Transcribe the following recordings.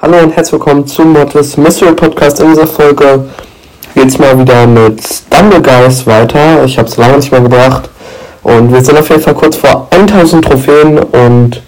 Hallo und herzlich willkommen zum Mortis Mystery Podcast. In dieser Folge geht es mal wieder mit Stumbleguys weiter. Ich habe es lange nicht mehr gebracht. Und wir sind auf jeden Fall kurz vor 1000 Trophäen. Und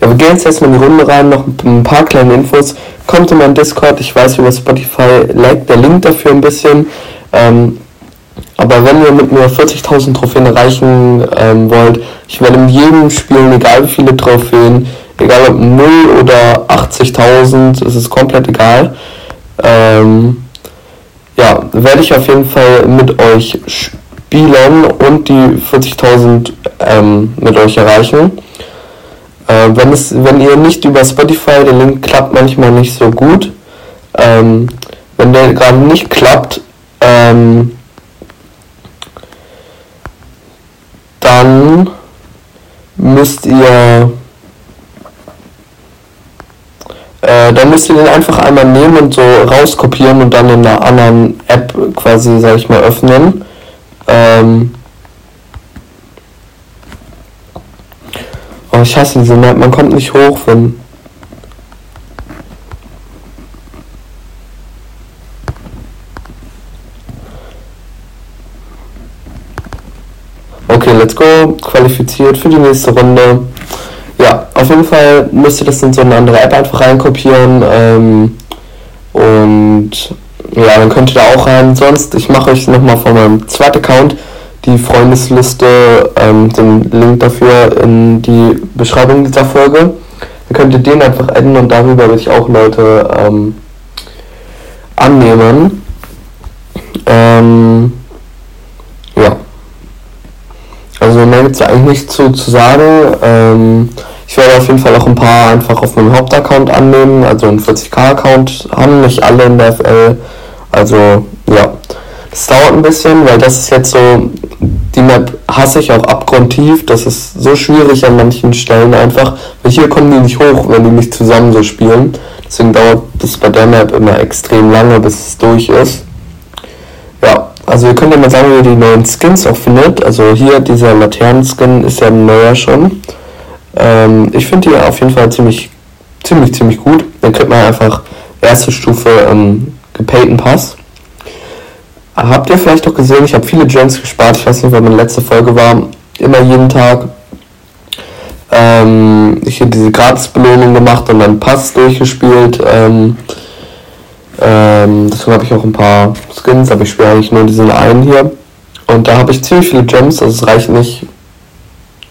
ja, wir gehen jetzt erstmal in die Runde rein. Noch ein paar kleine Infos. Kommt in meinen Discord. Ich weiß, über Spotify laggt der Link dafür ein bisschen. Ähm, aber wenn ihr mit mir 40.000 Trophäen erreichen ähm, wollt, ich werde in jedem Spiel, egal wie viele Trophäen, egal ob 0 oder 80.000, es ist komplett egal, ähm, ja, werde ich auf jeden Fall mit euch spielen und die 40.000 ähm, mit euch erreichen. Äh, wenn, es, wenn ihr nicht über Spotify, der Link klappt manchmal nicht so gut. Ähm, wenn der gerade nicht klappt, ähm, dann müsst ihr äh, dann müsst ihr den einfach einmal nehmen und so rauskopieren und dann in einer anderen App quasi, sag ich mal, öffnen. Ähm oh, ich hasse diese Map, man kommt nicht hoch, wenn Okay, let's go. Qualifiziert für die nächste Runde. Ja, auf jeden Fall müsst ihr das in so eine andere App einfach reinkopieren. Ähm, und ja, dann könnt ihr da auch rein. Sonst, ich mache euch nochmal von meinem zweiten Account die Freundesliste, ähm, den Link dafür in die Beschreibung dieser Folge. Dann könnt ihr den einfach adden und darüber würde ich auch Leute ähm, annehmen. Ähm, ja. Also mehr gibt es eigentlich nicht zu, zu sagen. Ich werde auf jeden Fall auch ein paar einfach auf meinem Hauptaccount annehmen, also einen 40k-Account haben nicht alle in der FL. Also ja, das dauert ein bisschen, weil das ist jetzt so, die Map hasse ich auch abgrundtief. Das ist so schwierig an manchen Stellen einfach, weil hier kommen die nicht hoch, wenn die nicht zusammen so spielen. Deswegen dauert das bei der Map immer extrem lange, bis es durch ist. Ja, also ihr könnt ja mal sagen, wie ihr die neuen Skins auch findet. Also hier dieser Laternen-Skin ist ja ein neuer schon. Ähm, ich finde die auf jeden Fall ziemlich, ziemlich, ziemlich gut. Dann kriegt man einfach erste Stufe ähm, gepayten Pass. Habt ihr vielleicht auch gesehen, ich habe viele Gems gespart. Ich weiß nicht, wann meine letzte Folge war. Immer jeden Tag. Ähm, ich habe diese Gratis-Belohnung gemacht und dann Pass durchgespielt. Ähm, ähm, deswegen habe ich auch ein paar Skins, aber ich spiele eigentlich nur diesen einen hier. Und da habe ich ziemlich viele Gems, also es reicht nicht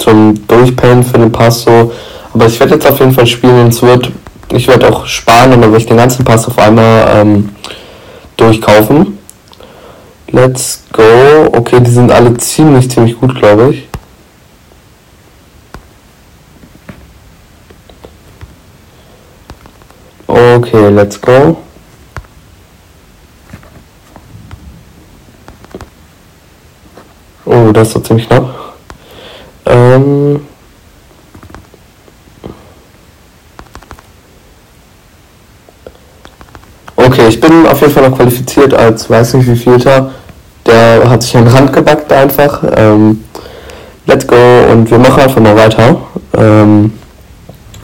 zum Durchpayen für den Pass so. Aber ich werde jetzt auf jeden Fall spielen es wird, ich werde auch sparen und dann werde ich den ganzen Pass auf einmal ähm, durchkaufen. Let's go. Okay, die sind alle ziemlich, ziemlich gut, glaube ich. Okay, let's go. Oh, das ist so ziemlich knapp. Ähm okay, ich bin auf jeden Fall noch qualifiziert als weiß nicht wie vielter. Der hat sich an den Rand gebackt einfach. Ähm, let's go und wir machen einfach mal weiter. Ähm,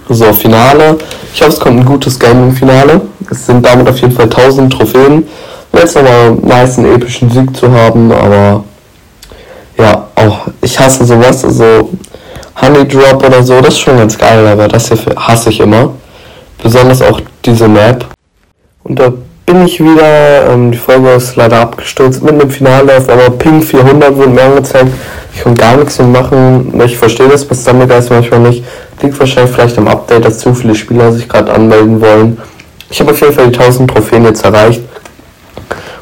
so, Finale. Ich hoffe, es kommt ein gutes Game im Finale. Es sind damit auf jeden Fall 1000 Trophäen. Jetzt nochmal einen nice, einen epischen Sieg zu haben, aber ja, auch ich hasse sowas, also Honey Drop oder so, das ist schon ganz geil, aber das hier hasse ich immer. Besonders auch diese Map. Und da bin ich wieder, ähm, die Folge ist leider abgestürzt mit einem Finale, aber Ping 400 wurde mir angezeigt. Ich kann gar nichts mehr machen. Ich verstehe das bis Stumblegeist manchmal nicht. Liegt wahrscheinlich vielleicht am Update, dass zu viele Spieler sich gerade anmelden wollen. Ich habe auf jeden Fall die 1000 Trophäen jetzt erreicht.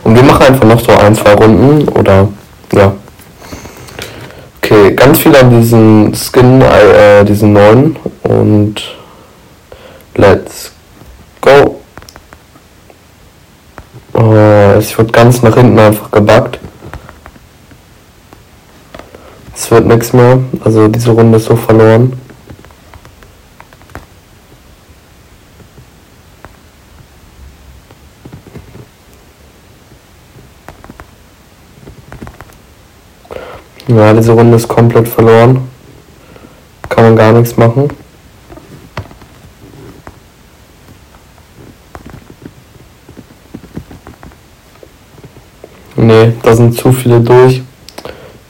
Und wir machen einfach noch so ein, zwei Runden oder ja, viel an diesen Skin, äh, diesen neuen und let's go. Oh, es wird ganz nach hinten einfach gebackt. Es wird nichts mehr, also diese Runde ist so verloren. Ja, diese Runde ist komplett verloren. Kann man gar nichts machen. Nee, da sind zu viele durch.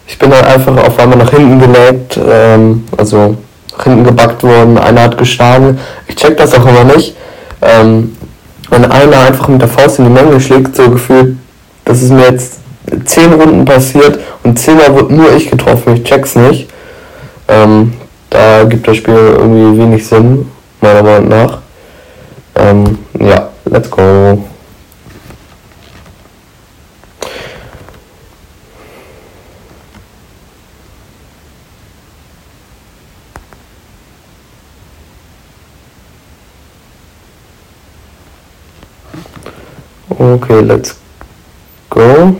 Ich bin dann einfach auf einmal nach hinten gelegt, ähm, also nach hinten gebackt worden, einer hat geschlagen. Ich check das auch immer nicht. Ähm, wenn einer einfach mit der Faust in die Menge schlägt, so gefühlt, das ist mir jetzt zehn Runden passiert und zehnmal wird nur ich getroffen, ich check's nicht. Ähm, da gibt das Spiel irgendwie wenig Sinn, meiner Meinung nach. Ähm, ja, let's go. Okay, let's go.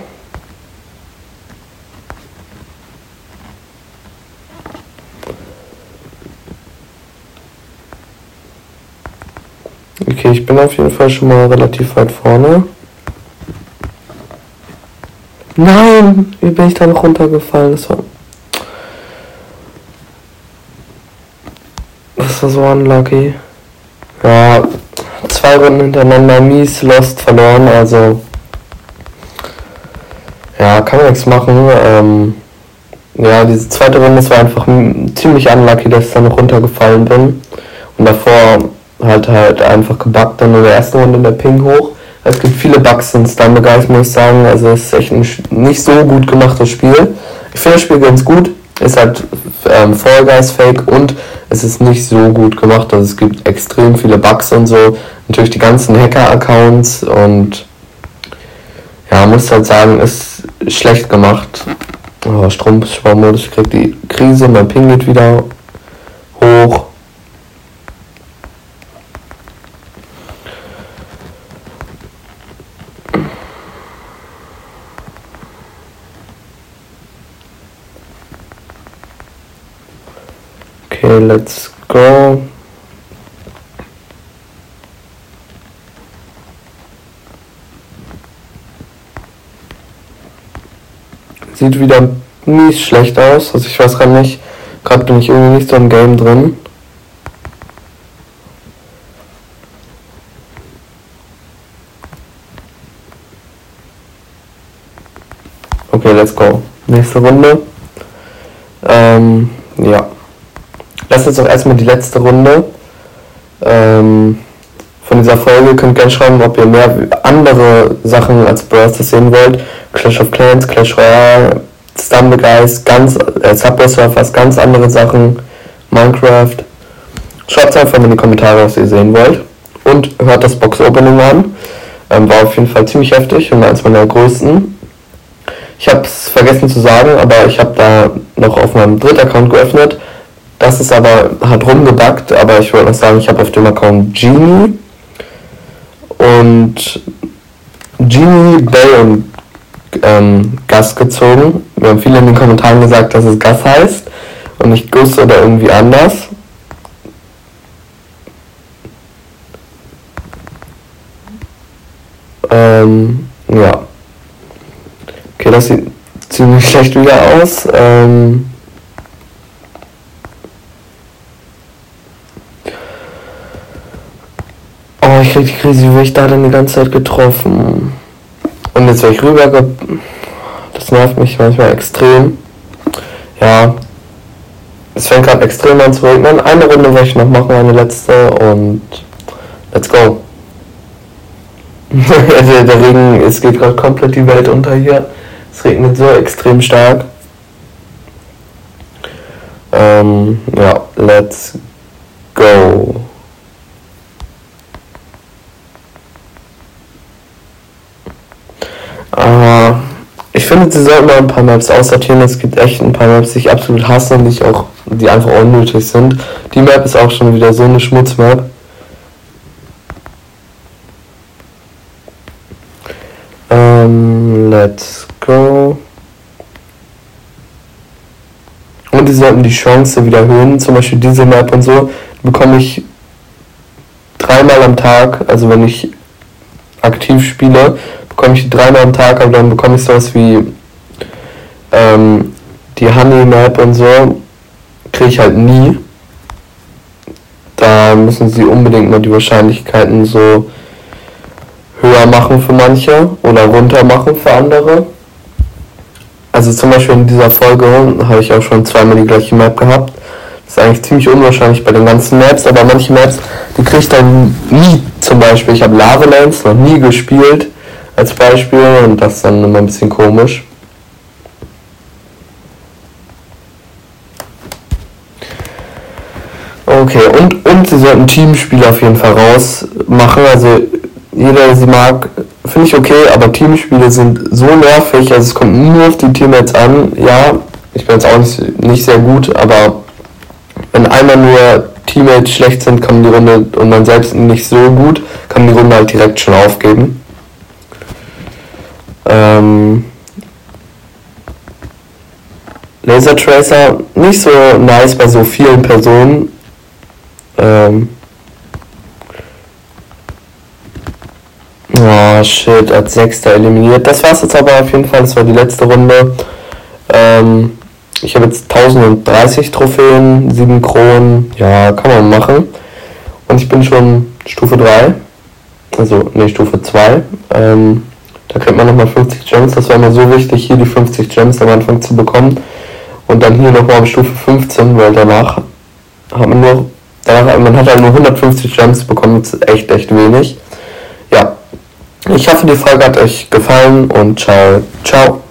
Okay, ich bin auf jeden Fall schon mal relativ weit vorne. Nein! Wie bin ich da noch runtergefallen? Das war. Das war so unlucky. Ja, zwei Runden hintereinander mies Lost verloren, also. Ja, kann man nichts machen. Ähm, ja, diese zweite Runde, das war einfach ziemlich unlucky, dass ich da noch runtergefallen bin. Und davor halt halt einfach gebuggt dann in der ersten Runde der Ping hoch. Es gibt viele Bugs in Guys, muss ich sagen. Also es ist echt ein nicht so gut gemachtes Spiel. Ich finde das Spiel ganz gut. Ist halt ähm, Fall Guys Fake und es ist nicht so gut gemacht. Also es gibt extrem viele Bugs und so. Natürlich die ganzen Hacker-Accounts und ja, muss halt sagen, ist schlecht gemacht. Oh, Stromsparmodus, ich krieg die Krise, mein Ping geht wieder hoch. Okay, let's go. Sieht wieder mies schlecht aus. Also ich weiß gar nicht. Gerade bin ich irgendwie nicht so im Game drin. Okay, let's go. Nächste Runde. Ähm, ja das ist jetzt auch erstmal die letzte Runde ähm, von dieser Folge. Könnt gerne schreiben, ob ihr mehr andere Sachen als Burst sehen wollt. Clash of Clans, Clash Royale, Stumble Guys, ganz, äh, Subway Surfers, ganz andere Sachen, Minecraft. Schreibt einfach in die Kommentare, was ihr sehen wollt. Und hört das Box Opening an. Ähm, war auf jeden Fall ziemlich heftig und eins meiner größten. Ich habe es vergessen zu sagen, aber ich habe da noch auf meinem dritten Account geöffnet das ist aber halt rumgebackt, aber ich wollte noch sagen, ich habe auf dem Account Genie und Genie, Bell und ähm, Gas gezogen. Wir haben viele in den Kommentaren gesagt, dass es Gas heißt und nicht Guss oder irgendwie anders. Ähm, ja. Okay, das sieht ziemlich schlecht wieder aus. Ähm, Die Krise, wie ich da denn die ganze Zeit getroffen? Und jetzt wäre ich rüber. Das nervt mich manchmal extrem. Ja. Es fängt gerade extrem an zu regnen. Eine Runde werde ich noch machen, eine letzte und let's go. der, der Regen, es geht gerade komplett die Welt unter hier. Es regnet so extrem stark. Ähm, ja, let's go. Aber ich finde, sie sollten mal ein paar Maps aussortieren. Es gibt echt ein paar Maps, die ich absolut hasse und die, auch, die einfach unnötig sind. Die Map ist auch schon wieder so eine Schmutzmap. Ähm, let's go. Und die sollten die Chance wieder erhöhen. Zum Beispiel diese Map und so bekomme ich dreimal am Tag, also wenn ich aktiv spiele, bekomme ich dreimal am Tag, aber dann bekomme ich sowas wie ähm, die Honey Map und so, kriege ich halt nie. Da müssen sie unbedingt mal die Wahrscheinlichkeiten so höher machen für manche oder runter machen für andere. also zum Beispiel in dieser Folge habe ich auch schon zweimal die gleiche Map gehabt. Das ist eigentlich ziemlich unwahrscheinlich bei den ganzen Maps, aber manche Maps, die kriege ich dann nie. Zum Beispiel, ich habe Lavalands noch nie gespielt als Beispiel und das ist dann immer ein bisschen komisch. Okay, und, und sie sollten Teamspiele auf jeden Fall rausmachen. Also jeder, der sie mag, finde ich okay, aber Teamspiele sind so nervig, also es kommt nur auf die Teammates an. Ja, ich bin jetzt auch nicht, nicht sehr gut, aber wenn einmal nur Teammates schlecht sind, kann die Runde und man selbst nicht so gut, kann die Runde halt direkt schon aufgeben. Ähm, Laser Tracer nicht so nice bei so vielen Personen. Ähm, oh shit, als Sechster eliminiert. Das war's jetzt aber auf jeden Fall. Das war die letzte Runde. Ähm, ich habe jetzt 1030 Trophäen, 7 Kronen. Ja, kann man machen. Und ich bin schon Stufe 3. Also, ne, Stufe 2. Ähm, da kriegt man nochmal 50 Gems. Das war mir so wichtig, hier die 50 Gems am Anfang zu bekommen. Und dann hier nochmal auf Stufe 15, weil danach hat man nur Danach, man hat halt nur 150 Gems bekommen, das ist echt, echt wenig. Ja, ich hoffe, die Folge hat euch gefallen und ciao, ciao.